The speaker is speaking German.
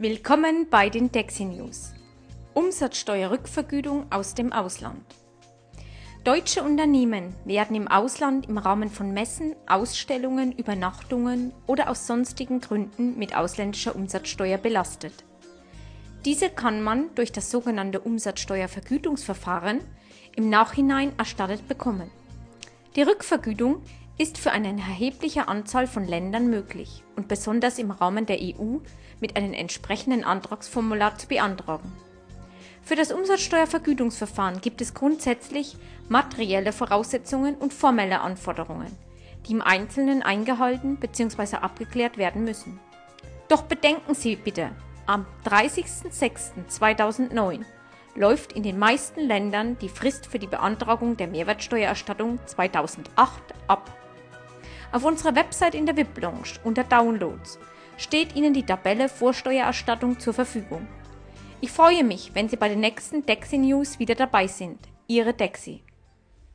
Willkommen bei den Dexi News. Umsatzsteuerrückvergütung aus dem Ausland. Deutsche Unternehmen werden im Ausland im Rahmen von Messen, Ausstellungen, Übernachtungen oder aus sonstigen Gründen mit ausländischer Umsatzsteuer belastet. Diese kann man durch das sogenannte Umsatzsteuervergütungsverfahren im Nachhinein erstattet bekommen. Die Rückvergütung ist für eine erhebliche Anzahl von Ländern möglich und besonders im Rahmen der EU mit einem entsprechenden Antragsformular zu beantragen. Für das Umsatzsteuervergütungsverfahren gibt es grundsätzlich materielle Voraussetzungen und formelle Anforderungen, die im Einzelnen eingehalten bzw. abgeklärt werden müssen. Doch bedenken Sie bitte, am 30.06.2009 läuft in den meisten Ländern die Frist für die Beantragung der Mehrwertsteuererstattung 2008 ab. Auf unserer Website in der VIP-Lounge unter Downloads steht Ihnen die Tabelle Vorsteuererstattung zur Verfügung. Ich freue mich, wenn Sie bei den nächsten Dexi News wieder dabei sind. Ihre Dexi.